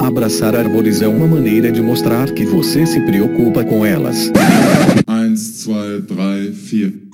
Abraçar árvores é uma maneira de mostrar que você se preocupa com elas. 1, 2, 3, 4.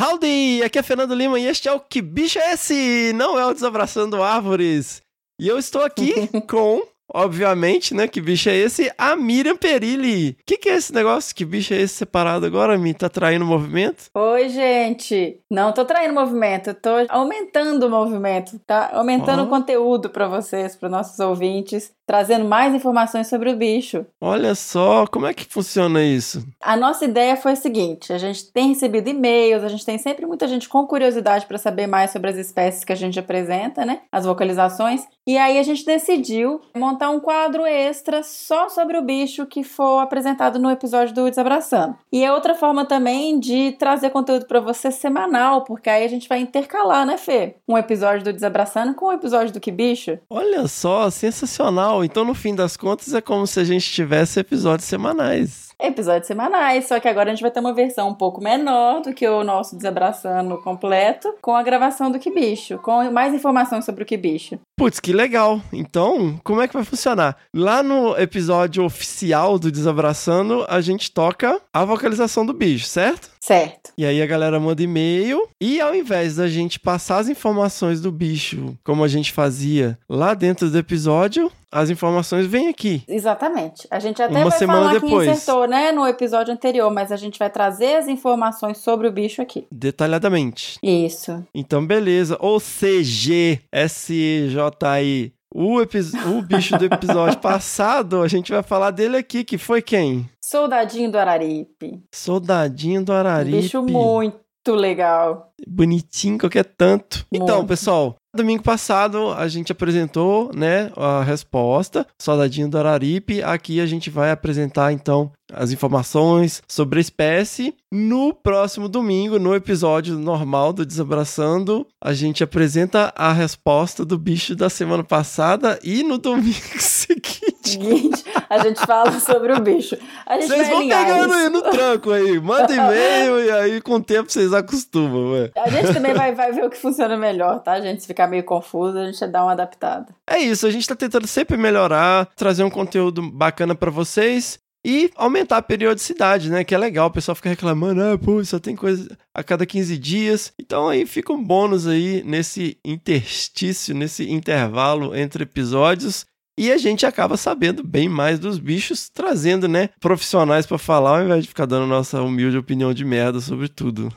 Howdy! Aqui é Fernando Lima e este é o Que Bicho é Esse? Não é o Desabraçando Árvores. E eu estou aqui com obviamente, né? Que bicho é esse? A Miriam Perilli. O que, que é esse negócio? Que bicho é esse separado agora, Mi? Tá traindo o movimento? Oi, gente. Não tô traindo o movimento, tô aumentando o movimento, tá? Aumentando o conteúdo para vocês, para nossos ouvintes, trazendo mais informações sobre o bicho. Olha só, como é que funciona isso? A nossa ideia foi a seguinte: a gente tem recebido e-mails, a gente tem sempre muita gente com curiosidade para saber mais sobre as espécies que a gente apresenta, né? As vocalizações. E aí a gente decidiu montar um quadro extra só sobre o bicho que for apresentado no episódio do Desabraçando. E é outra forma também de trazer conteúdo para você semanal, porque aí a gente vai intercalar, né, Fê? Um episódio do Desabraçando com um episódio do Que Bicho. Olha só, sensacional. Então, no fim das contas, é como se a gente tivesse episódios semanais episódios semanais, só que agora a gente vai ter uma versão um pouco menor do que o nosso Desabraçando completo, com a gravação do Que Bicho, com mais informações sobre o Que Bicho. Putz, que legal! Então, como é que vai funcionar? Lá no episódio oficial do Desabraçando, a gente toca a vocalização do bicho, certo? Certo. E aí a galera manda e-mail e ao invés da gente passar as informações do bicho como a gente fazia lá dentro do episódio, as informações vêm aqui. Exatamente. A gente até Uma vai semana falar depois. que insertou, né, no episódio anterior, mas a gente vai trazer as informações sobre o bicho aqui. Detalhadamente. Isso. Então, beleza. Ou CG, S-J-I. O, o bicho do episódio passado, a gente vai falar dele aqui, que foi quem? Soldadinho do Araripe. Soldadinho do Araripe. Bicho muito legal. Bonitinho, qualquer tanto. Muito. Então, pessoal, Domingo passado a gente apresentou, né, a resposta, Soldadinho do Araripe. Aqui a gente vai apresentar então as informações sobre a espécie. No próximo domingo, no episódio normal do Desabraçando, a gente apresenta a resposta do bicho da semana passada e no domingo seguinte a gente fala sobre o bicho. Vocês vão pegando isso. aí no tranco aí, manda e-mail e aí com o tempo vocês acostumam, ué. A gente também vai, vai ver o que funciona melhor, tá? A gente ficar meio confuso, a gente dá uma adaptada. É isso, a gente tá tentando sempre melhorar, trazer um conteúdo bacana para vocês e aumentar a periodicidade, né? Que é legal, o pessoal fica reclamando, ah, pô, só tem coisa a cada 15 dias. Então aí fica um bônus aí nesse interstício, nesse intervalo entre episódios. E a gente acaba sabendo bem mais dos bichos, trazendo, né, profissionais para falar, ao invés de ficar dando nossa humilde opinião de merda sobre tudo.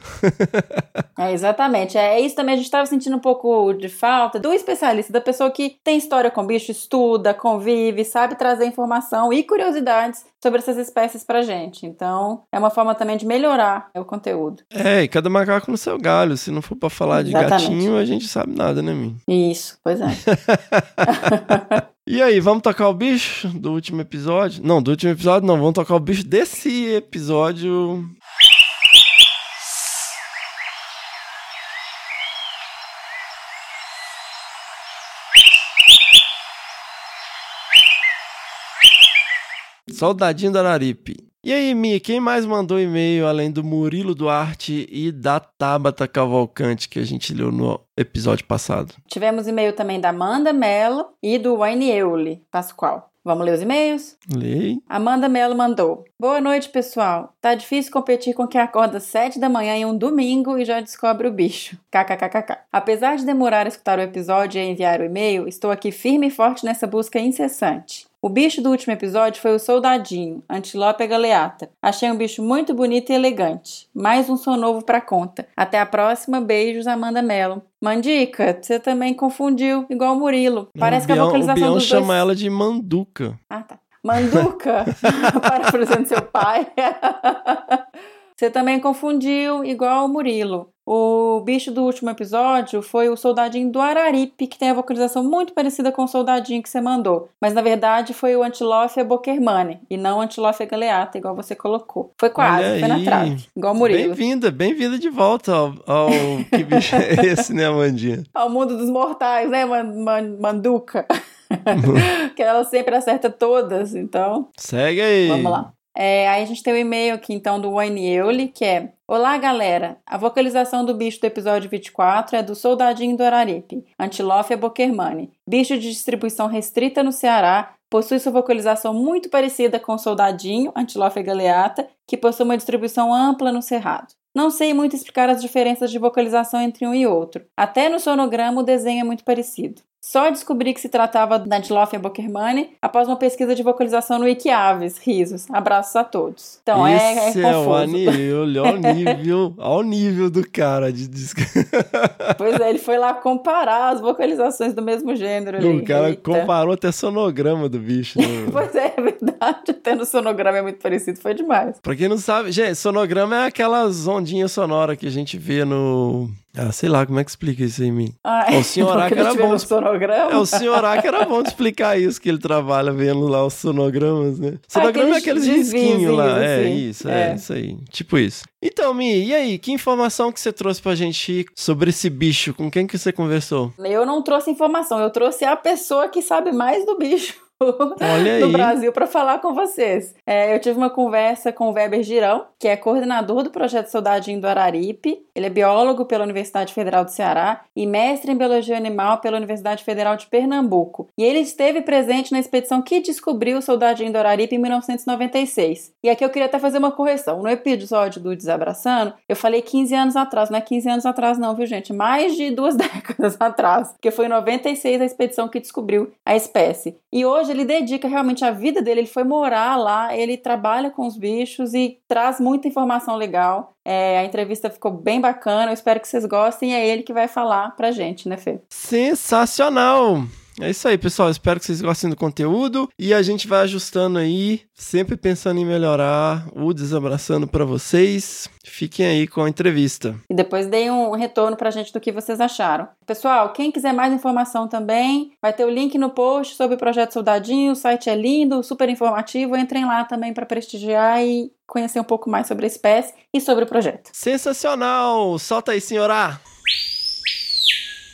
é, exatamente. É isso também, a gente estava sentindo um pouco de falta do especialista, da pessoa que tem história com bicho, estuda, convive, sabe trazer informação e curiosidades sobre essas espécies pra gente. Então, é uma forma também de melhorar o conteúdo. É, e cada macaco no seu galho. Se não for para falar Exatamente. de gatinho, a gente sabe nada, né, mim? Isso, pois é. E aí, vamos tocar o bicho do último episódio? Não, do último episódio não, vamos tocar o bicho desse episódio. Soldadinho da Araripe. E aí, Mi, quem mais mandou e-mail além do Murilo Duarte e da Tabata Cavalcante que a gente leu no episódio passado? Tivemos e-mail também da Amanda Mello e do Wayne Euli Pascoal. Vamos ler os e-mails? Lei. Amanda Mello mandou. Boa noite, pessoal. Tá difícil competir com quem acorda às 7 da manhã em um domingo e já descobre o bicho. KKKKK. Apesar de demorar a escutar o episódio e enviar o e-mail, estou aqui firme e forte nessa busca incessante. O bicho do último episódio foi o soldadinho, Antilope galeata. Achei um bicho muito bonito e elegante. Mais um som novo pra conta. Até a próxima, beijos, Amanda Mello. Mandica, você também confundiu, igual o Murilo. Parece que a vocalização o Bion chama dois... ela de Manduca. Ah, tá. Manduca? Parafraseando seu pai. Você também confundiu, igual o Murilo. O bicho do último episódio foi o soldadinho do Araripe, que tem a vocalização muito parecida com o soldadinho que você mandou. Mas na verdade foi o Antilófia bokermane e não Antilófia galeata, igual você colocou. Foi quase, Olha foi aí. na trave, igual o Murilo. Bem-vinda, bem-vinda de volta ao, ao... que bicho é esse, né, Amandinha? Ao mundo dos mortais, né, Manduca? que ela sempre acerta todas, então. Segue aí. Vamos lá. É, aí a gente tem o e-mail aqui então do Wayne Euli, que é Olá, galera! A vocalização do bicho do episódio 24 é do Soldadinho do Araripe, Antilófia boquermani, bicho de distribuição restrita no Ceará, possui sua vocalização muito parecida com o Soldadinho, Antilófia galeata, que possui uma distribuição ampla no Cerrado. Não sei muito explicar as diferenças de vocalização entre um e outro. Até no sonograma o desenho é muito parecido. Só descobri que se tratava da Antilophia bokermani após uma pesquisa de vocalização no Wikiaves. Risos. Abraços a todos. Então é, é, é confuso. o nível, olha o nível, olha o nível do cara de disco. Pois é, ele foi lá comparar as vocalizações do mesmo gênero. ali. O cara Eita. comparou até sonograma do bicho. Né? Pois é, é verdade. Até no sonograma é muito parecido, foi demais. pra quem não sabe, gente, sonograma é aquelas ondinhas sonoras que a gente vê no. Ah, sei lá, como é que explica isso em mim? Ai, O senhor Aca era bom. sonograma. É, o senhor Aka era bom de explicar isso, que ele trabalha vendo lá os sonogramas, né? Sonograma é aqueles aqueles risquinhos lá. É assim. isso, é, É. isso aí. Tipo isso. Então, Mi, e aí? Que informação que você trouxe pra gente sobre esse bicho? Com quem que você conversou? Eu não trouxe informação, eu trouxe a pessoa que sabe mais do bicho. Olha no aí. Brasil para falar com vocês. É, eu tive uma conversa com o Weber Girão, que é coordenador do projeto Soldadinho do Araripe. Ele é biólogo pela Universidade Federal do Ceará e mestre em biologia animal pela Universidade Federal de Pernambuco. E ele esteve presente na expedição que descobriu o Soldadinho do Araripe em 1996. E aqui eu queria até fazer uma correção. No episódio do Desabraçando, eu falei 15 anos atrás. Não é 15 anos atrás, não, viu, gente? Mais de duas décadas atrás. Porque foi em 96 a expedição que descobriu a espécie. E hoje ele dedica realmente a vida dele. Ele foi morar lá, ele trabalha com os bichos e traz muita informação legal. É, a entrevista ficou bem bacana. Eu espero que vocês gostem. É ele que vai falar pra gente, né, Fê? Sensacional! É isso aí, pessoal. Espero que vocês gostem do conteúdo e a gente vai ajustando aí, sempre pensando em melhorar o Desabraçando pra vocês. Fiquem aí com a entrevista. E depois deem um retorno pra gente do que vocês acharam. Pessoal, quem quiser mais informação também, vai ter o link no post sobre o Projeto Soldadinho. O site é lindo, super informativo. Entrem lá também para prestigiar e conhecer um pouco mais sobre a espécie e sobre o projeto. Sensacional! Solta aí, senhora!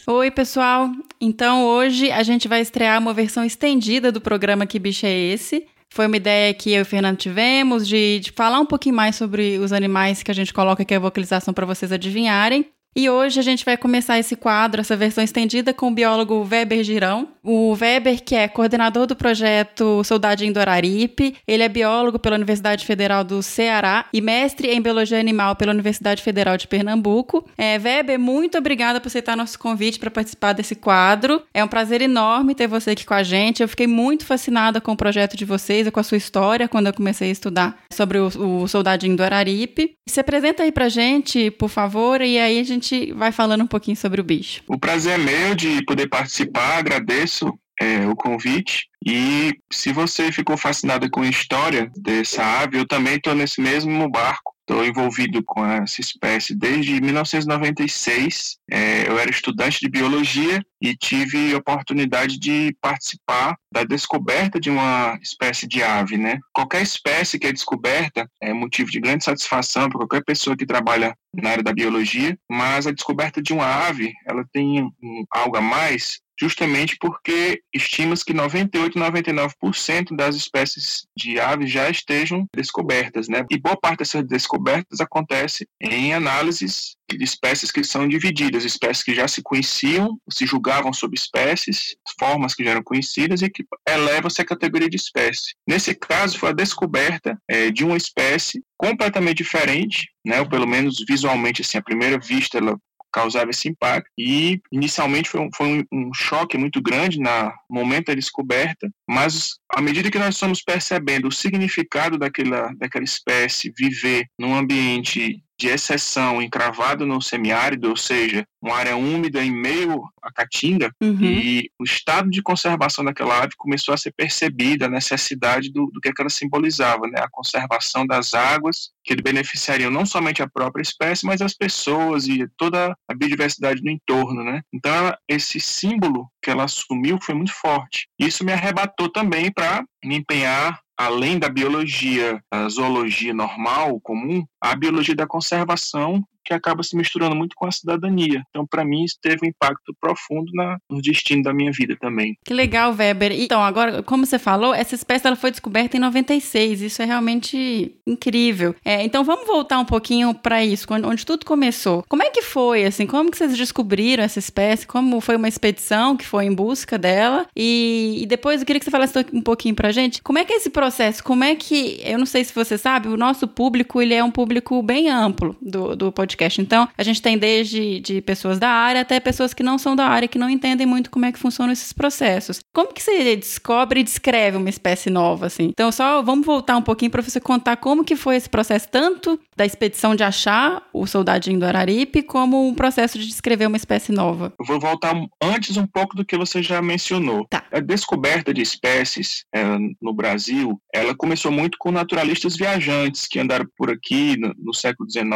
Oi, pessoal! Então hoje a gente vai estrear uma versão estendida do programa Que Bicho é Esse? Foi uma ideia que eu e o Fernando tivemos de, de falar um pouquinho mais sobre os animais que a gente coloca aqui a vocalização para vocês adivinharem. E hoje a gente vai começar esse quadro, essa versão estendida, com o biólogo Weber Girão. O Weber, que é coordenador do projeto Soldadinho do Araripe, ele é biólogo pela Universidade Federal do Ceará e mestre em Biologia Animal pela Universidade Federal de Pernambuco. É, Weber, muito obrigada por aceitar nosso convite para participar desse quadro. É um prazer enorme ter você aqui com a gente. Eu fiquei muito fascinada com o projeto de vocês e com a sua história quando eu comecei a estudar sobre o, o Soldadinho do Araripe. Se apresenta aí pra gente, por favor, e aí a gente vai falando um pouquinho sobre o bicho. O prazer é meu de poder participar, agradeço é, o convite. E se você ficou fascinado com a história dessa ave, eu também estou nesse mesmo barco. Estou envolvido com essa espécie desde 1996. É, eu era estudante de biologia e tive a oportunidade de participar da descoberta de uma espécie de ave, né? Qualquer espécie que é descoberta é motivo de grande satisfação para qualquer pessoa que trabalha na área da biologia, mas a descoberta de uma ave, ela tem um, algo a mais justamente porque estima-se que 98, 99% das espécies de aves já estejam descobertas, né? E boa parte dessas descobertas acontece em análises de espécies que são divididas, espécies que já se conheciam, se julgavam sobre espécies, formas que já eram conhecidas e que elevam-se à categoria de espécie. Nesse caso, foi a descoberta é, de uma espécie completamente diferente, né? Ou pelo menos visualmente, assim, à primeira vista, ela causava esse impacto. E inicialmente foi um, foi um, choque muito grande no momento da descoberta, mas à medida que nós estamos percebendo o significado daquela, daquela espécie viver num ambiente de exceção encravado no semiárido, ou seja, uma área úmida em meio à caatinga, Uhum. e o estado de conservação daquela ave começou a ser percebida, a necessidade do, do que, é que ela simbolizava, né? a conservação das águas, que beneficiariam não somente a própria espécie, mas as pessoas e toda a biodiversidade do entorno. Né? Então, ela- esse símbolo que ela assumiu foi muito forte. Isso me arrebatou também para me empenhar além da biologia, a zoologia normal, comum, a biologia da conservação, que acaba se misturando muito com a cidadania. Então, para mim, isso teve um impacto profundo na, no destino da minha vida também. Que legal, Weber. Então, agora, como você falou, essa espécie ela foi descoberta em 96. Isso é realmente incrível. É, então, vamos voltar um pouquinho para isso, onde tudo começou. Como é que foi, assim? Como que vocês descobriram essa espécie? Como foi uma expedição que foi em busca dela? E, e depois eu queria que você falasse um pouquinho pra gente. Como é que é esse processo? Como é que, eu não sei se você sabe, o nosso público, ele é um público bem amplo do, do podcast. Então, a gente tem desde de pessoas da área até pessoas que não são da área, que não entendem muito como é que funcionam esses processos. Como que você descobre e descreve uma espécie nova, assim? Então, só vamos voltar um pouquinho para você contar como que foi esse processo, tanto da expedição de achar o soldadinho do Araripe, como um processo de descrever uma espécie nova. Eu vou voltar antes um pouco do que você já mencionou. Tá. A descoberta de espécies é, no Brasil, ela começou muito com naturalistas viajantes que andaram por aqui no, no século XIX,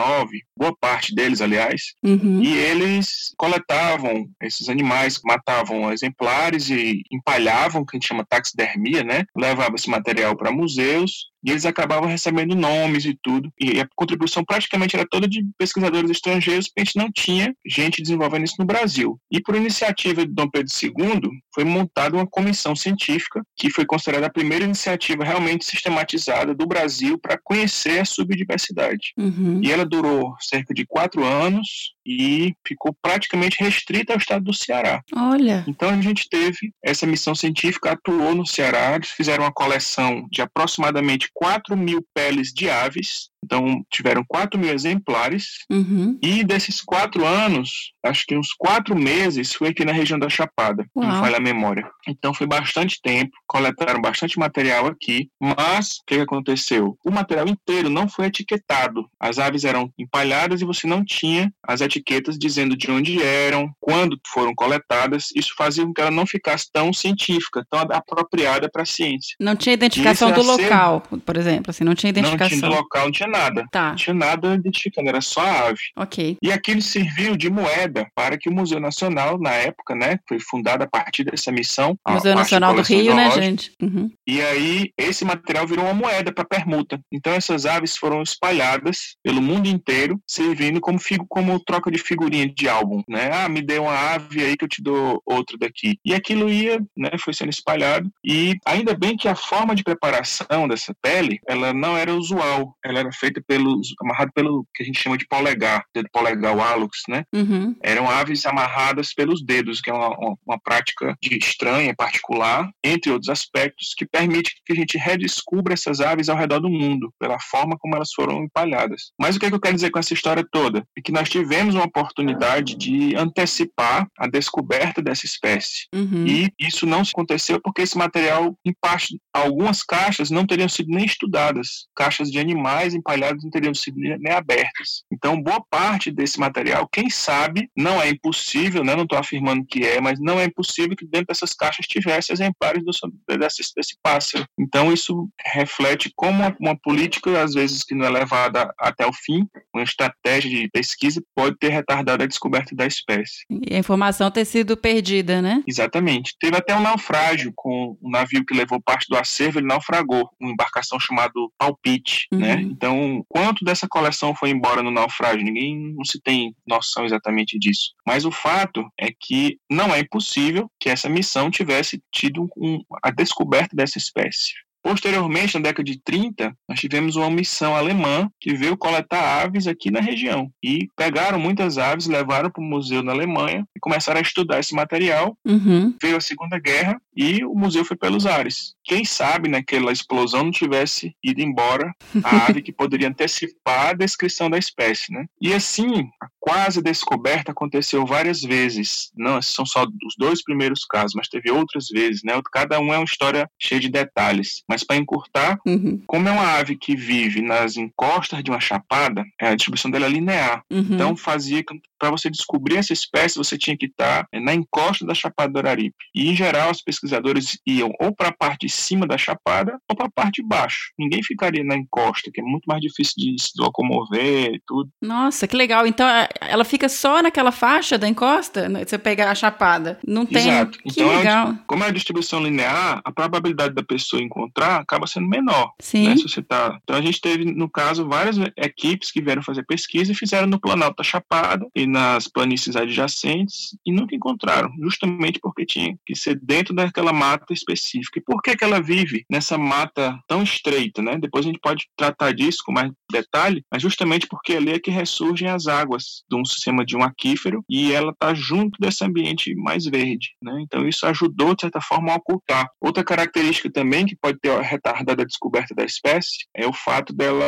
boa parte deles, aliás, Uhum. e eles coletavam esses animais, matavam exemplares e empalhavam, que a gente chama taxidermia, né? Levava esse material para museus e eles acabavam recebendo nomes e tudo. E a contribuição praticamente era toda de pesquisadores estrangeiros, porque a gente não tinha gente desenvolvendo isso no Brasil. E por iniciativa de Dom Pedro II, foi montada uma comissão científica, que foi considerada a primeira iniciativa realmente sistematizada do Brasil para conhecer a subdiversidade. Uhum. E ela durou cerca de quatro anos e ficou praticamente restrita ao estado do Ceará. Olha. Então a gente teve essa missão científica, atuou no Ceará, eles fizeram uma coleção de aproximadamente 4 mil peles de aves, então tiveram 4 mil exemplares, Uhum. e desses quatro anos, acho que uns quatro meses foi aqui na região da Chapada, Uau. não falha a memória. Então foi bastante tempo, coletaram bastante material aqui, mas o que que aconteceu? O material inteiro não foi etiquetado. As aves eram empalhadas e você não tinha as etiquetas dizendo de onde eram, quando foram coletadas. Isso fazia com que ela não ficasse tão científica, tão apropriada para a ciência. Não tinha identificação do ia ser- local, por exemplo, assim, não tinha Não identificação. tinha local, não tinha nada. Tá, Não tinha nada identificando, era só a ave. ok. E aquilo serviu de moeda para que o Museu Nacional, na época, né, foi fundado a partir dessa missão. Museu Nacional do Rio, né, gente? Uhum. E aí, esse material virou uma moeda para permuta. Então, essas aves foram espalhadas pelo mundo inteiro, servindo como, como troca de figurinha de álbum, né? Ah, me dê uma ave aí que eu te dou outra daqui. E aquilo ia, né, foi sendo espalhado. E ainda bem que a forma de preparação dessa pele, ela não era usual. Ela era feita pelos, amarrado pelo que a gente chama de polegar, dedo polegar, o hálux, né? Uhum. eram aves amarradas pelos dedos, que é uma, uma, uma prática de estranha, particular, entre outros aspectos, que permite que a gente redescubra essas aves ao redor do mundo, pela forma como elas foram empalhadas. Mas o que, é que eu quero dizer com essa história toda? É que nós tivemos uma oportunidade de antecipar a descoberta dessa espécie. Uhum. E isso não aconteceu porque esse material, em parte, algumas caixas não teriam sido nem estudadas. Caixas de animais empalhados não teriam sido nem abertas. Então, boa parte desse material, quem sabe, não é impossível, né? não estou afirmando que é, mas não é impossível que dentro dessas caixas tivesse exemplares do, dessa espécie pássaro. Então, isso reflete como uma, uma política, às vezes, que não é levada até o fim, uma estratégia de pesquisa, pode ter retardado a descoberta da espécie. E a informação ter sido perdida, né? Exatamente. Teve até um naufrágio com um navio que levou parte do acervo, ele naufragou, uma embarcação chamada Palpite, Uhum. né? Então, quanto dessa coleção foi embora no naufrágio? Ninguém não se tem noção exatamente disso. Mas o fato é que não é impossível que essa missão tivesse tido um- a descoberta dessa espécie. Posteriormente, na década de 30, nós tivemos uma missão alemã que veio coletar aves aqui na região. E pegaram muitas aves, levaram para o museu na Alemanha e começaram a estudar esse material Uhum. veio a Segunda Guerra e o museu foi pelos ares. Quem sabe naquela explosão não tivesse ido embora a ave que poderia antecipar a descrição da espécie, né? E assim, a quase descoberta aconteceu várias vezes. Não, são só os dois primeiros casos, mas teve outras vezes, né? Cada um é uma história cheia de detalhes. Mas para encurtar, Uhum. como é uma ave que vive nas encostas de uma chapada, a distribuição dela é linear. Uhum. Então fazia para você descobrir essa espécie, você tinha que estar na encosta da Chapada do Araripe. E em geral, as pesquisadores iam ou para a parte de cima da chapada ou para a parte de baixo. Ninguém ficaria na encosta, que é muito mais difícil de se locomover e tudo. Nossa, que legal. Então ela fica só naquela faixa da encosta? Você pegar a chapada. Não tem. Exato. Que Então, é legal. Como é a distribuição linear, a probabilidade da pessoa encontrar acaba sendo menor. Sim. né, se você tá... Então a gente teve, no caso, várias equipes que vieram fazer pesquisa e fizeram no Planalto da Chapada e nas planícies adjacentes e nunca encontraram, justamente porque tinha que ser dentro daquela mata específica. E por que, que ela vive nessa mata tão estreita? Né? Depois a gente pode tratar disso com mais detalhe, mas justamente porque ali é que ressurgem as águas de um sistema de um aquífero e ela está junto desse ambiente mais verde. Né? Então isso ajudou, de certa forma, a ocultar. Outra característica também que pode ter retardado a descoberta da espécie é o fato dela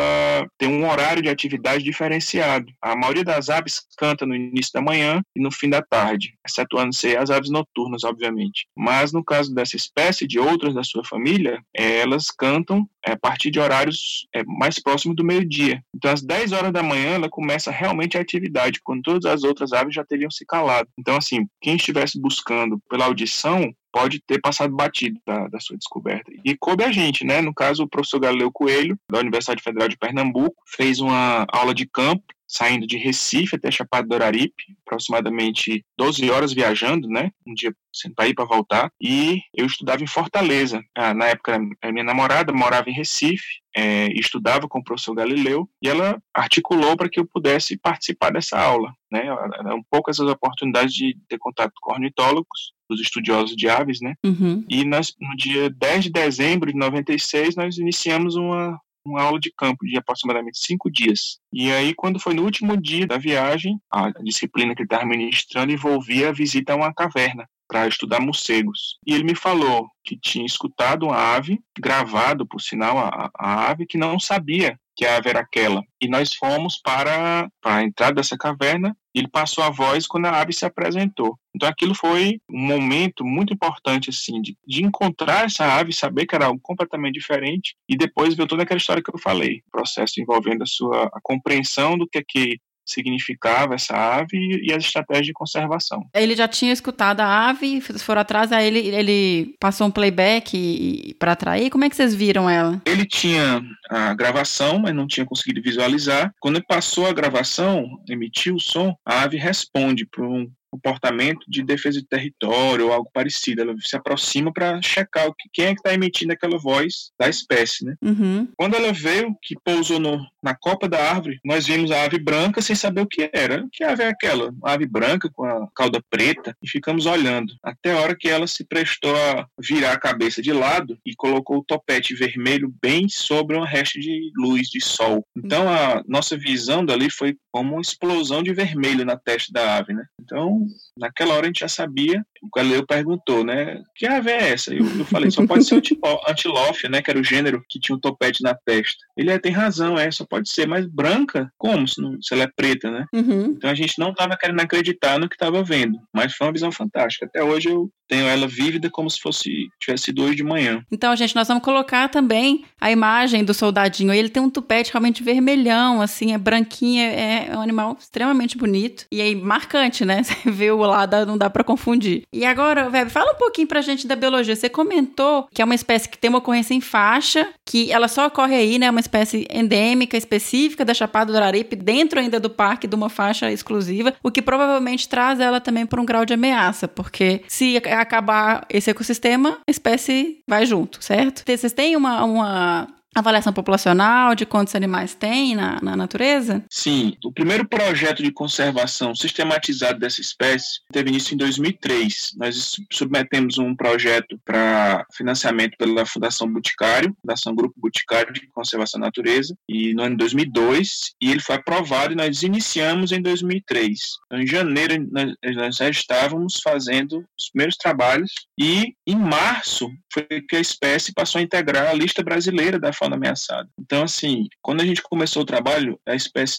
ter um horário de atividade diferenciado. A maioria das aves canta no início da manhã e no fim da tarde, excetuando-se as aves noturnas, obviamente. Mas no caso dessa espécie de outras da sua família, eh, elas cantam eh, a partir de horários eh, mais próximos do meio-dia. Então, às 10 horas da manhã, ela começa realmente a atividade, quando todas as outras aves já teriam se calado. Então, assim, quem estivesse buscando pela audição pode ter passado batido da, da sua descoberta. E coube a gente, né? No caso, o professor Galileu Coelho, da Universidade Federal de Pernambuco, fez uma aula de campo saindo de Recife até Chapada do Araripe, aproximadamente 12 horas viajando, né? Um dia para ir para voltar. E eu estudava em Fortaleza. Ah, na época, a minha namorada morava em Recife, e estudava com o professor Galileu, e ela articulou para que eu pudesse participar dessa aula. Né? Eram poucas as oportunidades de ter contato com ornitólogos, os estudiosos de aves, né? Uhum. E nós, no dia 10 de dezembro de 96, nós iniciamos uma, uma aula de campo de aproximadamente cinco dias. E aí, quando foi no último dia da viagem, a disciplina que ele estava ministrando envolvia a visita a uma caverna para estudar morcegos. E ele me falou que tinha escutado uma ave, gravado, por sinal, a, a ave, que não sabia que a ave era aquela. E nós fomos para, para a entrada dessa caverna e ele passou a voz quando a ave se apresentou. Então aquilo foi um momento muito importante assim de, de encontrar essa ave, saber que era algo completamente diferente e depois ver toda aquela história que eu falei, o processo envolvendo a sua a compreensão do que é que significava essa ave e, as estratégias de conservação. Ele já tinha escutado a ave, foram atrás, aí ele, ele passou um playback para atrair. Como é que vocês viram ela? Ele tinha a gravação, mas não tinha conseguido visualizar. Quando ele passou a gravação, emitiu o som, a ave responde para um comportamento de defesa de território ou algo parecido. Ela se aproxima para checar o que, quem é que está emitindo aquela voz da espécie, né? Uhum. Quando ela veio, que pousou no, na copa da árvore, nós vimos a ave branca sem saber o que era. Que ave é aquela? Uma ave branca com a cauda preta e ficamos olhando. Até a hora que ela se prestou a virar a cabeça de lado e colocou o topete vermelho bem sobre uma resta de luz, de sol. Então a nossa visão dali foi como uma explosão de vermelho na testa da ave, né? Então, naquela hora a gente já sabia. O Galileu perguntou, né? Que ave é essa? Eu, eu falei, só pode ser o antilófia, né? Que era o gênero que tinha um topete na testa. Ele é, tem razão, é, só pode ser, mas branca? Como? Se, não, se ela é preta, né? Uhum. Então a gente não estava querendo acreditar no que estava vendo, mas foi uma visão fantástica. Até hoje eu tenho ela vívida como se fosse tivesse sido hoje de manhã. Então, gente, nós vamos colocar também a imagem do soldadinho. Ele tem um tupete realmente vermelhão, assim, é branquinho, é, é um animal extremamente bonito. E aí, marcante, né? Vê o lado, não dá para confundir. E agora, Web, fala um pouquinho pra gente da biologia. Você comentou que é uma espécie que tem uma ocorrência em faixa, que ela só ocorre aí, né? Uma espécie endêmica, específica da Chapada do Araripe, dentro ainda do parque, de uma faixa exclusiva, o que provavelmente traz ela também para um grau de ameaça, porque se acabar esse ecossistema, a espécie vai junto, certo? Vocês têm uma, uma avaliação populacional de quantos animais tem na, na natureza? Sim, o primeiro projeto de conservação sistematizado dessa espécie teve início em 2003. Nós submetemos um projeto para financiamento pela Fundação Boticário, Fundação Grupo Boticário de Conservação da Natureza, e no ano 2002, e ele foi aprovado e nós iniciamos em 2003. Então, em janeiro, nós, nós já estávamos fazendo os primeiros trabalhos, e em março foi que a espécie passou a integrar a lista brasileira da fauna ameaçada. Então, assim, quando a gente começou o trabalho, a espécie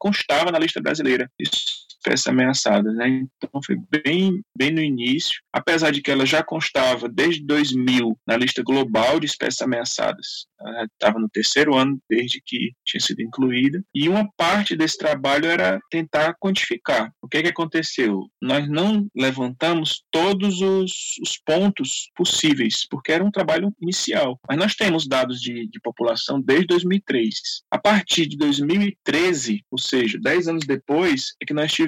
constava na lista brasileira. Isso espécies ameaçadas, né? Então foi bem, bem no início, apesar de que ela já constava desde 2000 na lista global de espécies ameaçadas. Ela estava no terceiro ano desde que tinha sido incluída. E uma parte desse trabalho era tentar quantificar. O que, é que aconteceu? Nós não levantamos todos os, os pontos possíveis, porque era um trabalho inicial. Mas nós temos dados de, de população desde 2003. A partir de 2013, ou seja, 10 anos depois, é que nós tivemos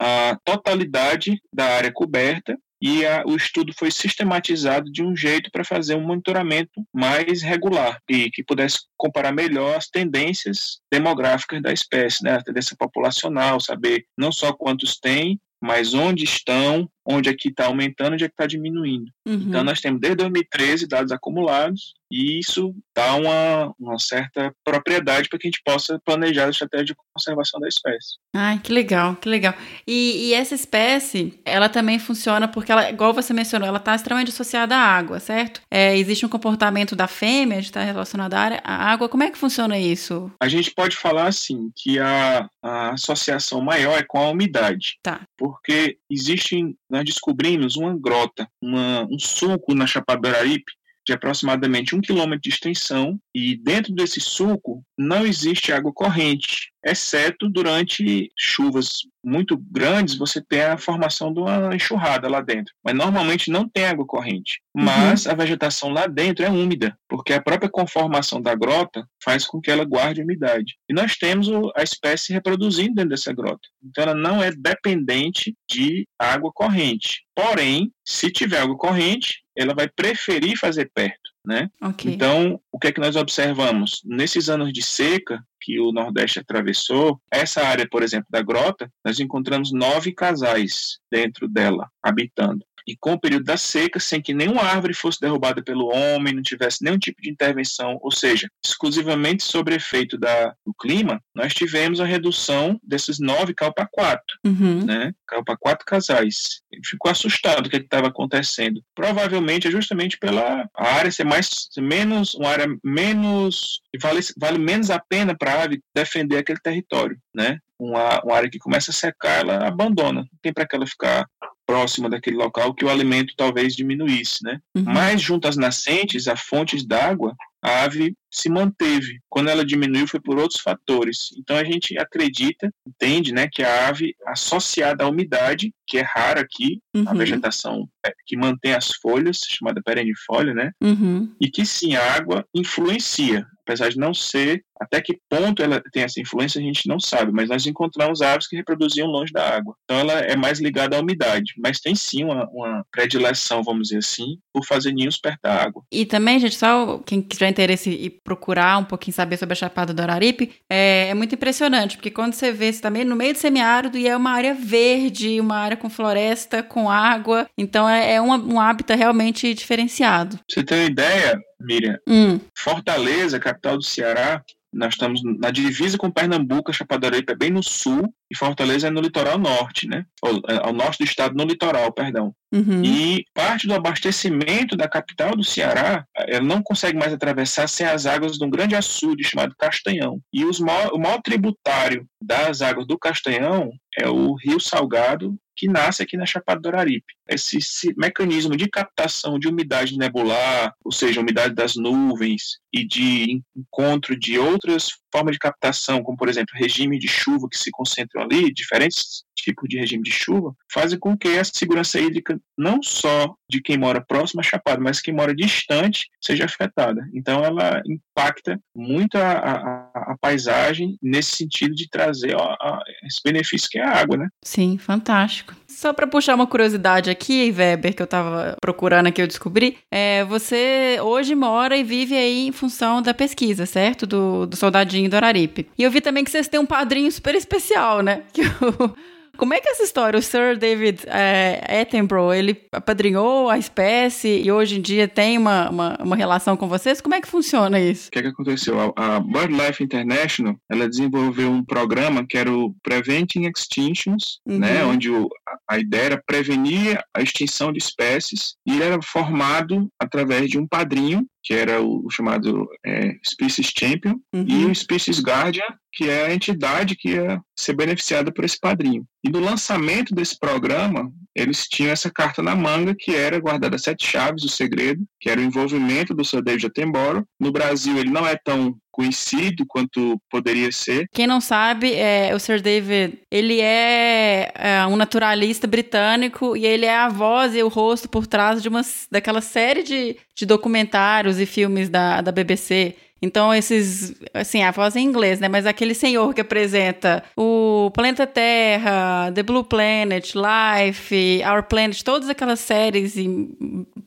a totalidade da área coberta e a, o estudo foi sistematizado de um jeito para fazer um monitoramento mais regular e que pudesse comparar melhor as tendências demográficas da espécie, né, a tendência populacional, saber não só quantos tem, mas onde estão, onde é que está aumentando, onde é que está diminuindo. Uhum. Então, nós temos desde 2013 dados acumulados e isso dá uma, uma certa propriedade para que a gente possa planejar a estratégia de conservação da espécie. Ai, que legal, que legal. E, e essa espécie, ela também funciona porque, ela, igual você mencionou, ela está extremamente associada à água, certo? É, existe um comportamento da fêmea de estar relacionado à água. Como é que funciona isso? A gente pode falar assim, que a, a associação maior é com a umidade. Tá. Porque existe, nós descobrimos uma grota, uma, um sulco na Chapada do Araripe, de aproximadamente um quilômetro de extensão, e dentro desse sulco não existe água corrente, exceto durante chuvas muito grandes, você tem a formação de uma enxurrada lá dentro. Mas normalmente não tem água corrente. Uhum. Mas uhum. a vegetação lá dentro é úmida, porque a própria conformação da grota faz com que ela guarde umidade. E nós temos a espécie reproduzindo dentro dessa grota. Então ela não é dependente de água corrente. Porém, se tiver água corrente, ela vai preferir fazer perto. Né? Okay. Então, o que é que nós observamos? Nesses anos de seca que o Nordeste atravessou, essa área, por exemplo, da grota, nós encontramos nove casais dentro dela, habitando e com o período da seca, sem que nenhuma árvore fosse derrubada pelo homem, não tivesse nenhum tipo de intervenção, ou seja, exclusivamente sobre efeito da, do clima, nós tivemos a redução desses nove caiu para quatro, uhum. né? Caiu para quatro casais. Ele ficou assustado do que é estava acontecendo. Provavelmente é justamente pela área ser mais, menos, uma área menos, vale, vale menos a pena para a ave defender aquele território, né? Uma, uma área que começa a secar, ela abandona. Não tem para que ela ficar próxima daquele local que o alimento talvez diminuísse, né? Uhum. Mas junto às nascentes, a fontes d'água, a ave se manteve. Quando ela diminuiu foi por outros fatores. Então a gente acredita, entende, né, que a ave associada à umidade, que é rara aqui, uhum. a vegetação é, que mantém as folhas, chamada perennifolia, né, uhum. e que sim, a água influencia, apesar de não ser até que ponto ela tem essa influência a gente não sabe, mas nós encontramos aves que reproduziam longe da água. Então ela é mais ligada à umidade, mas tem sim uma, uma predileção, vamos dizer assim, por fazer ninhos perto da água. E também, gente, só quem tiver interesse procurar um pouquinho saber sobre a Chapada do Araripe, é, é muito impressionante, porque quando você vê, você também tá no meio do semiárido e é uma área verde, uma área com floresta, com água, então é, é um, um hábitat realmente diferenciado. Você tem uma ideia, Miriam? Hum. Fortaleza, capital do Ceará, nós estamos na divisa com Pernambuco, a Chapada do Araripe é bem no sul, e Fortaleza é no litoral norte, né? É, ao norte do estado, no litoral, perdão. Uhum. E parte do abastecimento da capital do Ceará, ela não consegue mais atravessar sem as águas de um grande açude chamado Castanhão. E os maior, o maior tributário das águas do Castanhão é o Rio Salgado, que nasce aqui na Chapada do Araripe. Esse, esse, mecanismo de captação de umidade nebular, ou seja, umidade das nuvens e de encontro de outras formas de captação, como por exemplo regime de chuva que se concentram ali, diferentes tipos de regime de chuva, fazem com que a segurança hídrica, não só de quem mora próximo à Chapada, mas quem mora distante, seja afetada. Então, ela impacta muito a, a, a paisagem nesse sentido de trazer ó, a, esse benefício que é a água, né? Sim, fantástico. Só para puxar uma curiosidade aqui, Weber, que eu estava procurando aqui, eu descobri, é, você hoje mora e vive aí em função da pesquisa, certo? Do, do soldadinho do Araripe. E eu vi também que vocês têm um padrinho super especial, né? Que o como é que é essa história? O Sir David é, Attenborough, ele apadrinhou a espécie e hoje em dia tem uma, uma, uma, relação com vocês? Como é que funciona isso? O que, é que aconteceu? A, a BirdLife International, ela desenvolveu um programa que era o Preventing Extinctions, uhum. né, onde o, a, a ideia era prevenir a extinção de espécies e ele era formado através de um padrinho que era o chamado é, Species Champion, uhum. e o Species Guardian, que é a entidade que ia ser beneficiada por esse padrinho. E no lançamento desse programa, eles tinham essa carta na manga, que era guardada sete chaves, o segredo, que era o envolvimento do Sir David Attenborough. No Brasil, ele não é tão conhecido quanto poderia ser. Quem não sabe, é, o Sir David, ele é, é, um naturalista britânico e ele é a voz e o rosto por trás de uma, daquela série de, de documentários e filmes da, da BBC então, esses, assim, a voz é em inglês, né? Mas aquele senhor que apresenta o Planeta Terra, The Blue Planet, Life, Our Planet, todas aquelas séries e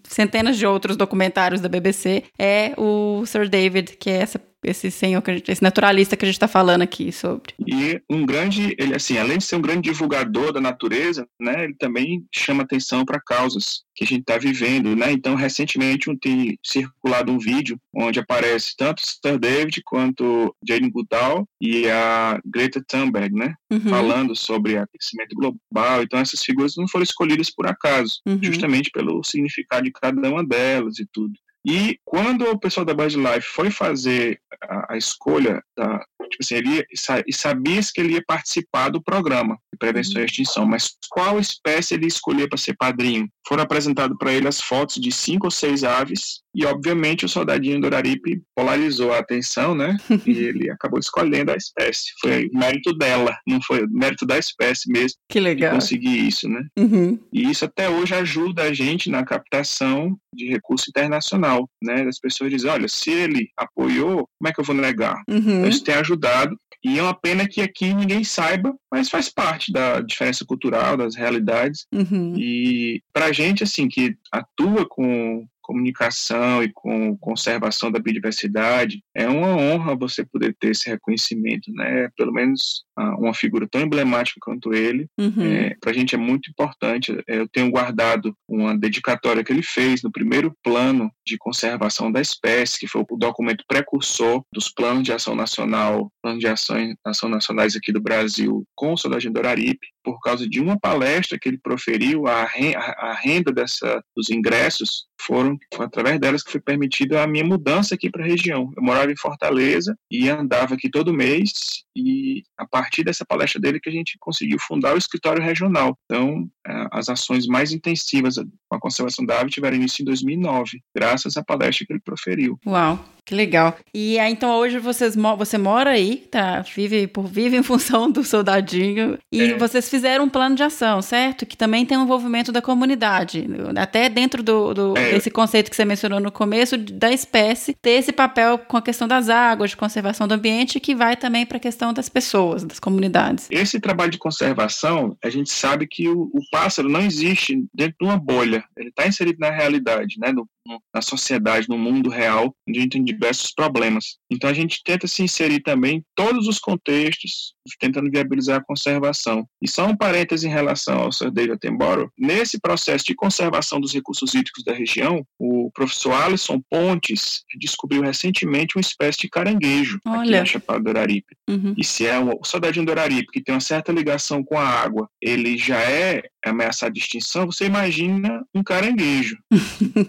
centenas de outros documentários da BBC, é o Sir David, que é essa esse senhor, esse naturalista que a gente está falando aqui sobre. E um grande, ele assim, além de ser um grande divulgador da natureza, né, ele também chama atenção para causas que a gente está vivendo, né? Então, recentemente um, tem circulado um vídeo onde aparece tanto o Sir David quanto Jane Goodall e a Greta Thunberg, né? Uhum. Falando sobre aquecimento global. Então, essas figuras não foram escolhidas por acaso, uhum. justamente pelo significado de cada uma delas e tudo. E quando o pessoal da BudLife foi fazer a, a escolha da, tipo assim, ele e sabia que ele ia participar do programa de prevenção e uhum. extinção, mas qual espécie ele escolheu para ser padrinho? Foram apresentadas para ele as fotos de cinco ou seis aves e, obviamente, o soldadinho do Araripe polarizou a atenção, né? e ele acabou escolhendo a espécie. Foi mérito dela, não foi mérito da espécie mesmo. Que legal. conseguir isso, né? Uhum. E isso até hoje ajuda a gente na captação de recurso internacional, né? As pessoas dizem, olha, se ele apoiou, como é que eu vou negar? Uhum. Isso tem ajudado. E é uma pena que aqui ninguém saiba, mas faz parte da diferença cultural, das realidades. Uhum. E pra gente, assim, que atua com comunicação e com conservação da biodiversidade, é uma honra você poder ter esse reconhecimento, né? Pelo menos ah, uma figura tão emblemática quanto ele, uhum. é, para a gente é muito importante. É, eu tenho guardado uma dedicatória que ele fez no primeiro plano de conservação da espécie, que foi o documento precursor dos planos de ação nacional, planos de ação, ação nacionais aqui do Brasil com o Soldagem do Araripe, por causa de uma palestra que ele proferiu, a renda dessa, dos ingressos foram foi através delas que foi permitida a minha mudança aqui para a região. Eu morava em Fortaleza e andava aqui todo mês e a partir dessa palestra dele que a gente conseguiu fundar o escritório regional. Então, é, as ações mais intensivas com a conservação da ave tiveram início em 2009, graças à palestra que ele proferiu. Uau, que legal. E aí, então hoje vocês você mora aí, tá? Vive por vive em função do soldadinho e é. vocês fizeram um plano de ação, certo? Que também tem um envolvimento da comunidade, até dentro do, do é. desse conceito que você mencionou no começo da espécie ter esse papel com a questão das águas, de conservação do ambiente, que vai também para a questão das pessoas, das comunidades. Esse trabalho de conservação, a gente sabe que o, o pássaro não existe dentro de uma bolha, ele está inserido na realidade, né? No, na sociedade, no mundo real, onde a gente tem diversos problemas. Então a gente tenta se inserir também em todos os contextos, tentando viabilizar a conservação. E só um parêntese em relação ao Sir David Attenborough, nesse processo de conservação dos recursos hídricos da região, o professor Alisson Pontes descobriu recentemente uma espécie de caranguejo Olha. aqui na Chapada do Araripe. Uhum. E se é o soldadinho do Araripe, que tem uma certa ligação com a água, ele já é ameaçado de extinção, você imagina um caranguejo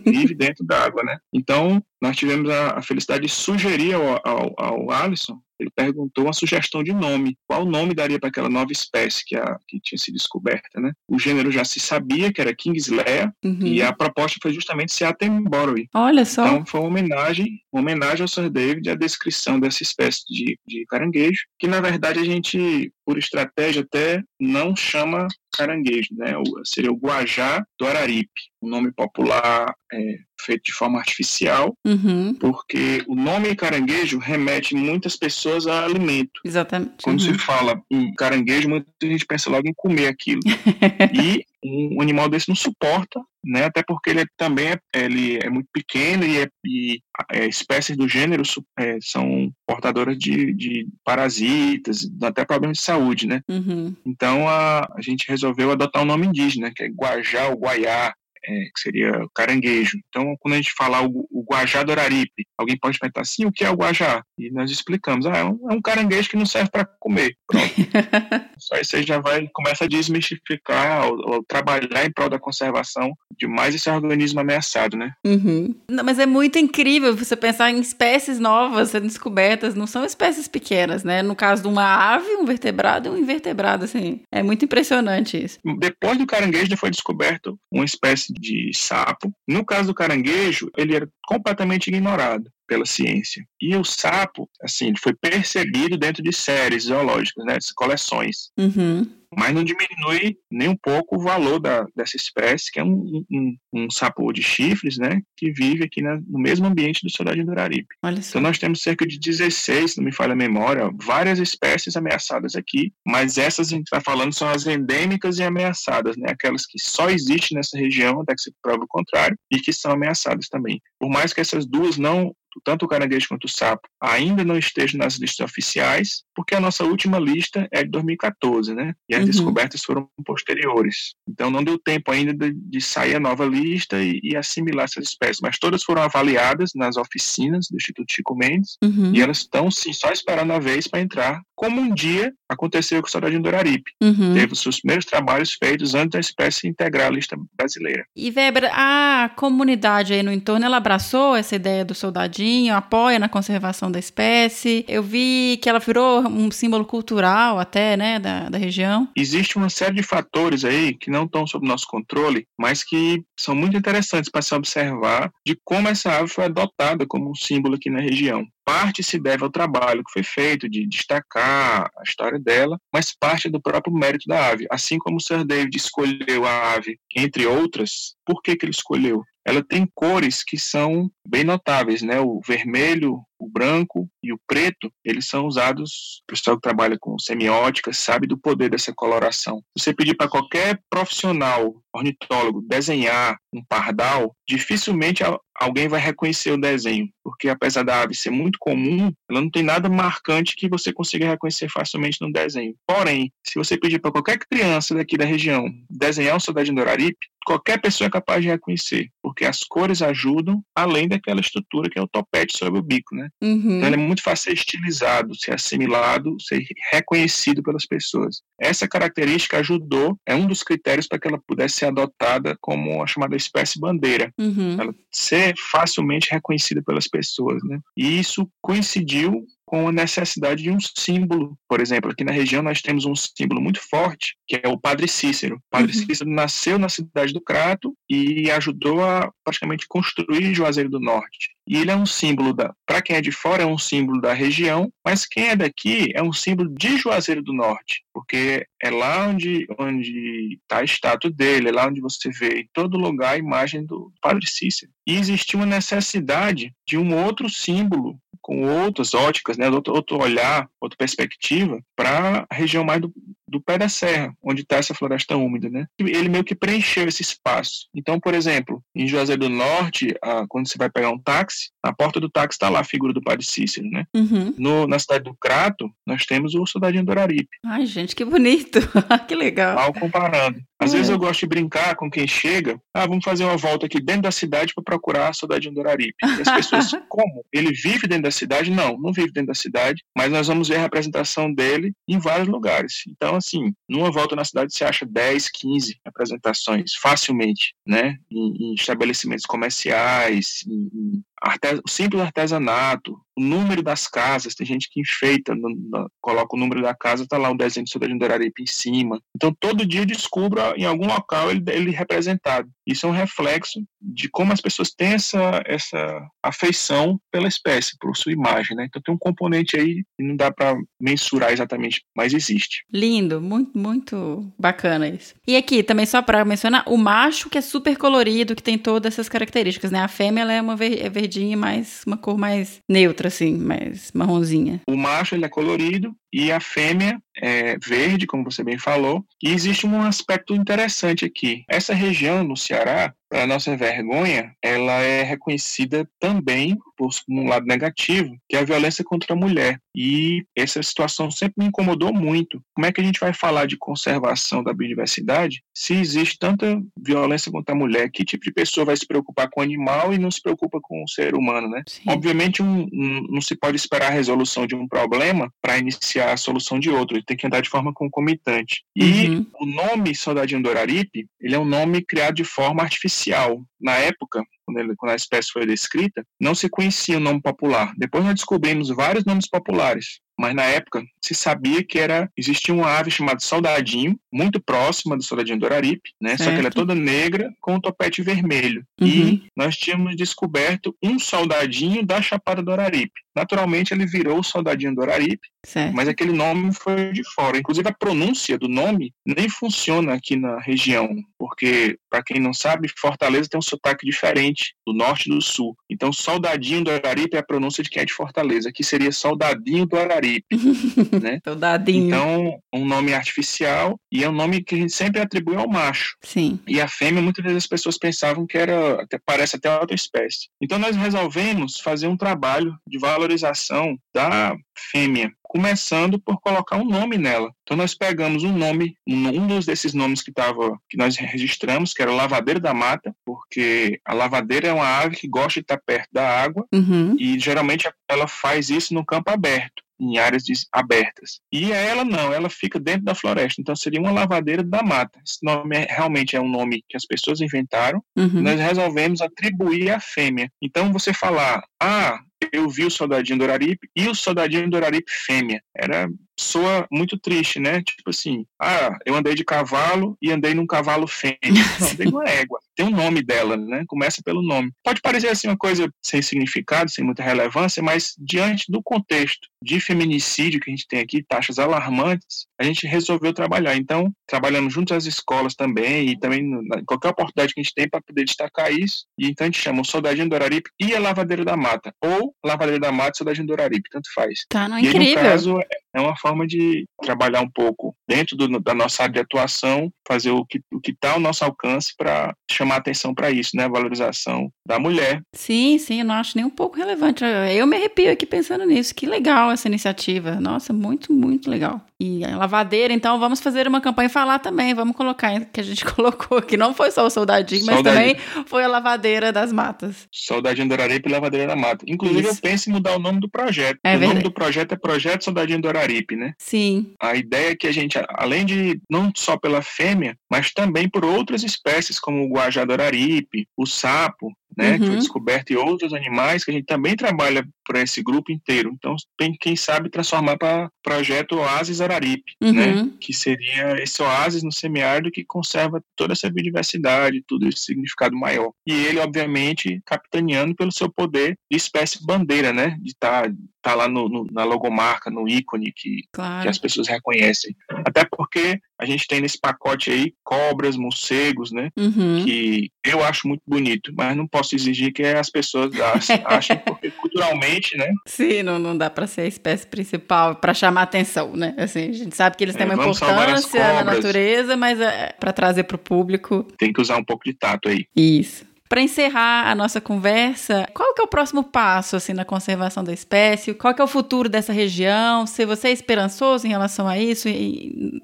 vive dentro d'água, né? Então, nós tivemos a, a felicidade de sugerir ao, ao, ao Alisson ele perguntou uma sugestão de nome. Qual nome daria para aquela nova espécie que, a, que tinha sido descoberta, né? O gênero já se sabia que era Kingslea uhum. e a proposta foi justamente ser Attenborough. Olha só. Então foi uma homenagem, uma homenagem ao Sir David a descrição dessa espécie de, de caranguejo, que na verdade a gente, por estratégia até, não chama caranguejo, né? Seria o guajá do Araripe, um nome popular é, feito de forma artificial, uhum. porque o nome caranguejo remete muitas pessoas a alimento. Exatamente. Quando uhum. se fala em caranguejo, muita gente pensa logo em comer aquilo. e um animal desse não suporta, né? Até porque ele é, também é, ele é muito pequeno e, é, e é, espécies do gênero é, são portadoras de, de, parasitas, até problemas de saúde, né? Uhum. Então a, a gente resolveu adotar um nome indígena, que é Guajá ou Guaiá, é, que seria o caranguejo. Então, quando a gente falar o, o guajá do Araripe, alguém pode perguntar assim, o que é o guajá? E nós explicamos, ah, é um, é um caranguejo que não serve para comer. Pronto. Só aí você já vai, começa a desmistificar ou, ou, trabalhar em prol da conservação de mais esse organismo ameaçado, né? Uhum. Não, mas é muito incrível você pensar em espécies novas sendo descobertas, não são espécies pequenas, né? No caso de uma ave, um vertebrado e um invertebrado, assim. É muito impressionante isso. Depois do caranguejo foi descoberto uma espécie de sapo. No caso do caranguejo, ele era completamente ignorado pela ciência. E o sapo, assim, ele foi percebido dentro de séries zoológicas, né, de coleções. Uhum mas não diminui nem um pouco o valor da, dessa espécie, que é um, um, um sapo de chifres, né, que vive aqui na, no mesmo ambiente do Soldado de Uraripe. Então nós temos cerca de 16, não me falha a memória, várias espécies ameaçadas aqui, mas essas a gente está falando são as endêmicas e ameaçadas, né, aquelas que só existem nessa região, até que se prova o contrário, e que são ameaçadas também. Por mais que essas duas não tanto o caranguejo quanto o sapo, ainda não estejam nas listas oficiais, porque a nossa última lista é de 2014, né? E as uhum. descobertas foram posteriores. Então não deu tempo ainda de, de sair a nova lista e, e, assimilar essas espécies. Mas todas foram avaliadas nas oficinas do Instituto Chico Mendes uhum. e elas estão sim só esperando a vez para entrar, como um dia aconteceu com o Soldadinho do Araripe. Uhum. Teve os seus primeiros trabalhos feitos antes da espécie integrar a lista brasileira. E Weber, a comunidade aí no entorno, ela abraçou essa ideia do soldadinho, apoia na conservação da espécie. Eu vi que ela virou um símbolo cultural até, né, da, da região. Existe uma série de fatores aí que não estão sob nosso controle, mas que são muito interessantes para se observar de como essa ave foi adotada como um símbolo aqui na região. Parte se deve ao trabalho que foi feito de destacar a história dela, mas parte do próprio mérito da ave. Assim como o Sir David escolheu a ave, entre outras, por que, que ele escolheu? ela tem cores que são bem notáveis, né? O vermelho, o branco e o preto, eles são usados, o pessoal que trabalha com semiótica sabe do poder dessa coloração. Você pedir para qualquer profissional ornitólogo desenhar um pardal, dificilmente alguém vai reconhecer o desenho, porque apesar da ave ser muito comum, ela não tem nada marcante que você consiga reconhecer facilmente no desenho. Porém, se você pedir para qualquer criança daqui da região desenhar um soldado de Doraripe, qualquer pessoa é capaz de reconhecer, porque as cores ajudam, além daquela estrutura que é o topete sobre o bico, né? Uhum. Então ele é muito fácil ser estilizado, ser assimilado, ser reconhecido pelas pessoas. Essa característica ajudou, é um dos critérios para que ela pudesse ser adotada como a chamada espécie bandeira. Uhum. Ela ser facilmente reconhecida pelas pessoas, né? E isso coincidiu com a necessidade de um símbolo. Por exemplo, aqui na região nós temos um símbolo muito forte, que é o Padre Cícero. O Padre uhum. Cícero nasceu na cidade do Crato e ajudou a praticamente construir Juazeiro do Norte. E ele é um símbolo da, para quem é de fora é um símbolo da região, mas quem é daqui é um símbolo de Juazeiro do Norte, porque é lá onde onde está a estátua dele, é lá onde você vê em todo lugar a imagem do Padre Cícero. E existia uma necessidade de um outro símbolo com outras óticas, né, outro, outro olhar, outra perspectiva para a região mais do, do pé da serra, onde está essa floresta úmida, né? Ele meio que preencheu esse espaço. Então, por exemplo, em Juazeiro do Norte, ah, quando você vai pegar um táxi, na porta do táxi está lá a figura do Padre Cícero, né? Uhum. No, na cidade do Crato, nós temos o Soldadinho do Araripe. Ai, gente, que bonito! que legal! Mal comparando. Às vezes eu gosto de brincar com quem chega. Ah, vamos fazer uma volta aqui dentro da cidade para procurar a Soldadinho do Araripe. E as pessoas, como? Ele vive dentro da cidade? Não, não vive dentro da cidade, mas nós vamos ver a representação dele em vários lugares. Então, assim, numa volta na cidade você acha 10, 15 apresentações facilmente, né? Em, em estabelecimentos comerciais, em, em artes, simples artesanato, o número das casas, tem gente que enfeita, no, no, coloca o número da casa, tá lá um desenho de Soldado de em cima. Então, todo dia eu descubro em algum local ele, ele representado. Isso é um reflexo de como as pessoas têm essa, essa afeição pela espécie, por sua imagem, né? Então, tem um componente aí que não dá para mensurar exatamente, mas existe. Lindo, muito, muito bacana isso. E aqui, também só para mencionar, o macho que é super colorido, que tem todas essas características, né? A fêmea, é uma é verdinha, mais uma cor mais neutra outra, assim, mais marronzinha. O macho, ele é colorido e a fêmea é verde, como você bem falou. E existe um aspecto interessante aqui. Essa região no Ceará, para nossa vergonha, ela é reconhecida também como um lado negativo, que é a violência contra a mulher. E essa situação sempre me incomodou muito. Como é que a gente vai falar de conservação da biodiversidade se existe tanta violência contra a mulher? Que tipo de pessoa vai se preocupar com o animal e não se preocupa com o ser humano, né? Sim. Obviamente, um, um, não se pode esperar a resolução de um problema para iniciar a solução de outro. Ele tem que andar de forma concomitante. E Uhum. o nome Soldadinho do Araripe, ele é um nome criado de forma artificial. Na época, quando, a espécie foi descrita, não se conhecia o nome popular. Depois nós descobrimos vários nomes populares. Mas na época se sabia que era existia uma ave chamada soldadinho, muito próxima do soldadinho do Araripe, né? Só que ela é Certo. toda negra com um topete vermelho. Uhum. E nós tínhamos descoberto um soldadinho da Chapada do Araripe. Naturalmente ele virou o soldadinho do Araripe, Certo. mas aquele nome foi de fora. Inclusive a pronúncia do nome nem funciona aqui na região, porque para quem não sabe, Fortaleza tem um sotaque diferente do norte e do sul. Então soldadinho do Araripe é a pronúncia de quem é de Fortaleza. Aqui seria soldadinho do Araripe. né? Soldadinho. Então um nome artificial e é um nome que a gente sempre atribui ao macho. Sim. E a fêmea, muitas vezes as pessoas pensavam que era, até, parece até outra espécie. Então nós resolvemos fazer um trabalho de valorização da fêmea, começando por colocar um nome nela. Então nós pegamos um nome, um, dos desses nomes que tava, que nós registramos, que era o lavadeiro da mata, porque a lavadeira é uma ave que gosta de estar perto da água Uhum. e geralmente ela faz isso no campo aberto, em áreas abertas. E ela não, ela fica dentro da floresta. Então seria uma lavadeira da mata. Esse nome é- realmente é um nome que as pessoas inventaram. Uhum. Nós resolvemos atribuir à fêmea. Então você falar, ah, eu vi o soldadinho do Araripe e o soldadinho do Araripe fêmea. Era soa muito triste, né? Tipo assim, ah, eu andei de cavalo e andei num cavalo fêmea. Não, andei numa égua. Tem o nome dela, né? Começa pelo nome. Pode parecer assim uma coisa sem significado, sem muita relevância, mas diante do contexto de feminicídio que a gente tem aqui, taxas alarmantes, a gente resolveu trabalhar. Então, trabalhando junto às escolas também e também qualquer oportunidade que a gente tem para poder destacar isso. E então a gente chama o Soldadinho do Araripe e a Lavadeira da Mata, ou Lavadeira da Mata e Soldadinho do Araripe, tanto faz. Tá, não, E aí, no incrível. caso, é- uma forma de trabalhar um pouco dentro do- da nossa área de atuação, fazer o que o está ao nosso alcance para chamar atenção para isso, né? A valorização da mulher. Sim, sim, eu não acho nem um pouco relevante. Eu me arrepio aqui pensando nisso. Que legal essa iniciativa. Nossa, muito, muito legal. E a lavadeira, então vamos fazer uma campanha e falar também. Vamos colocar que a gente colocou aqui. Não foi só o soldadinho, mas Soldadinho. também foi a lavadeira das matas. Soldadinho do Araripe e Lavadeira da Mata. Inclusive, Isso. eu penso em mudar o nome do projeto. É o nome verdade. do projeto é Projeto Soldadinho do Araripe, né? Sim. A ideia é que a gente, além de não só pela fêmea, mas também por outras espécies, como o guajá do araripe, o sapo, né, que Uhum. foi descoberto, e outros animais, que a gente também trabalha para esse grupo inteiro. Então, tem, quem sabe transformar para projeto Oasis Araripe, né, Uhum. que seria esse oásis no semiárido que conserva toda essa biodiversidade, todo esse significado maior. E ele, obviamente, capitaneando pelo seu poder de espécie bandeira, né, de estar tá lá no, no- na logomarca, no ícone que que Claro. as pessoas reconhecem. Até porque a gente tem nesse pacote aí cobras, morcegos, né? Uhum. Que eu acho muito bonito, mas não posso exigir que as pessoas achem, porque culturalmente, né? Sim, não, não dá pra ser a espécie principal pra chamar atenção, né? Assim, a gente sabe que eles têm É, uma importância na natureza, mas é para trazer pro público Tem que usar um pouco de tato aí. Isso. Para encerrar a nossa conversa, qual que é o próximo passo assim na conservação da espécie? Qual que é o futuro dessa região? Se você é esperançoso em relação a isso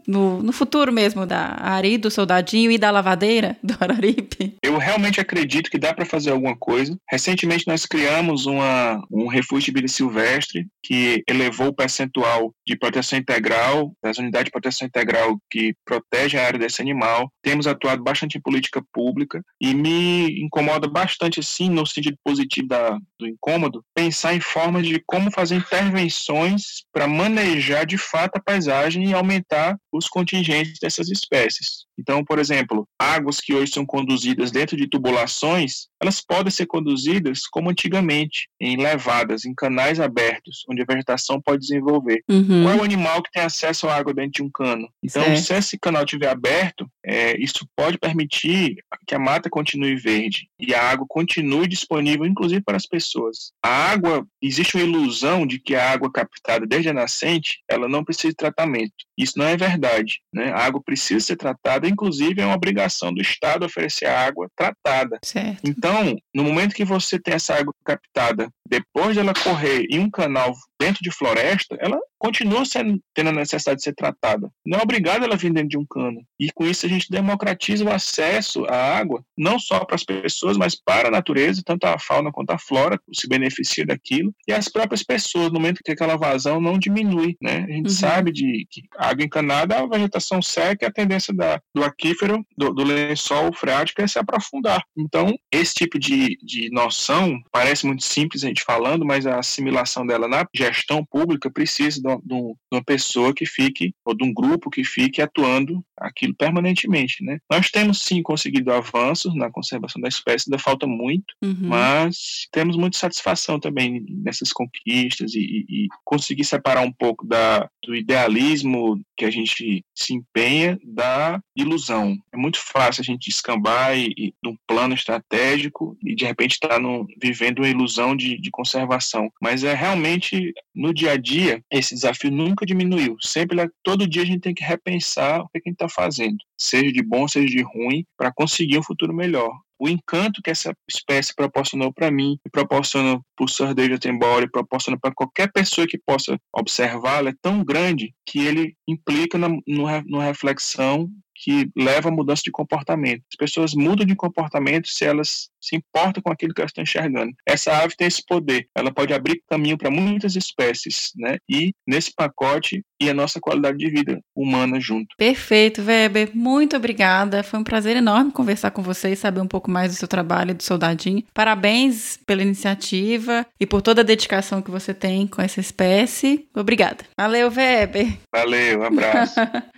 no, no futuro mesmo da Ari, do Soldadinho e da Lavadeira do Araripe? Eu realmente acredito que dá para fazer alguma coisa. Recentemente nós criamos uma, um refúgio de vida silvestre que elevou o percentual de proteção integral, das unidades de proteção integral que protegem a área desse animal. Temos atuado bastante em política pública e me incomoda bastante, assim, no sentido positivo da, do incômodo, pensar em formas de como fazer intervenções para manejar de fato a paisagem e aumentar os contingentes dessas espécies. Então, por exemplo, águas que hoje são conduzidas dentro de tubulações, elas podem ser conduzidas como antigamente, em levadas, em canais abertos, onde a vegetação pode desenvolver. Uhum. Qual é o animal que tem acesso à água dentro de um cano? Então, Certo. se esse canal estiver aberto, é, isso pode permitir que a mata continue verde e a água continue disponível, inclusive para as pessoas. A água, existe uma ilusão de que a água captada desde a nascente, ela não precisa de tratamento. Isso não é verdade. Né? A água precisa ser tratada, inclusive é uma obrigação do Estado oferecer água tratada. Certo. Então, no momento que você tem essa água captada depois dela correr em um canal dentro de floresta, ela continua sendo, tendo a necessidade de ser tratada. Não é obrigado ela vir dentro de um cano. E com isso a gente democratiza o acesso à água, não só para as pessoas, mas para a natureza, tanto a fauna quanto a flora se beneficia daquilo, e as próprias pessoas, no momento que aquela vazão não diminui. Né? A gente uhum. sabe de que água encanada, a vegetação seca, a tendência da, do aquífero, do, do lençol freático é se aprofundar. Então, esse tipo de, de noção parece muito simples a gente falando, mas a assimilação dela na gestão pública precisa de, de uma pessoa que fique, ou de um grupo que fique atuando aquilo permanentemente, né? Nós temos sim conseguido avanços na conservação da espécie, ainda falta muito, uhum. mas temos muita satisfação também nessas conquistas e, e, e, conseguir separar um pouco da, do idealismo que a gente se empenha da ilusão. É muito fácil a gente escambar e, e de um plano estratégico e de repente estar tá vivendo uma ilusão de, de conservação, mas é realmente no dia a dia esse desafio nunca diminuiu. Sempre, todo dia a gente tem que repensar o que, é que a gente está fazendo, seja de bom, seja de ruim, para conseguir um futuro melhor. O encanto que essa espécie proporcionou para mim, e proporciona para o Sir David Attenborough, proporciona para qualquer pessoa que possa observá-la, é tão grande que ele implica na, numa reflexão que leva a mudança de comportamento. As pessoas mudam de comportamento se elas se importam com aquilo que elas estão enxergando. Essa ave tem esse poder. Ela pode abrir caminho para muitas espécies, né? E nesse pacote e a nossa qualidade de vida humana junto. Perfeito, Weber. Muito obrigada. Foi um prazer enorme conversar com você e saber um pouco mais do seu trabalho e do soldadinho. Parabéns pela iniciativa e por toda a dedicação que você tem com essa espécie. Obrigada. Valeu, Weber. Valeu, um abraço.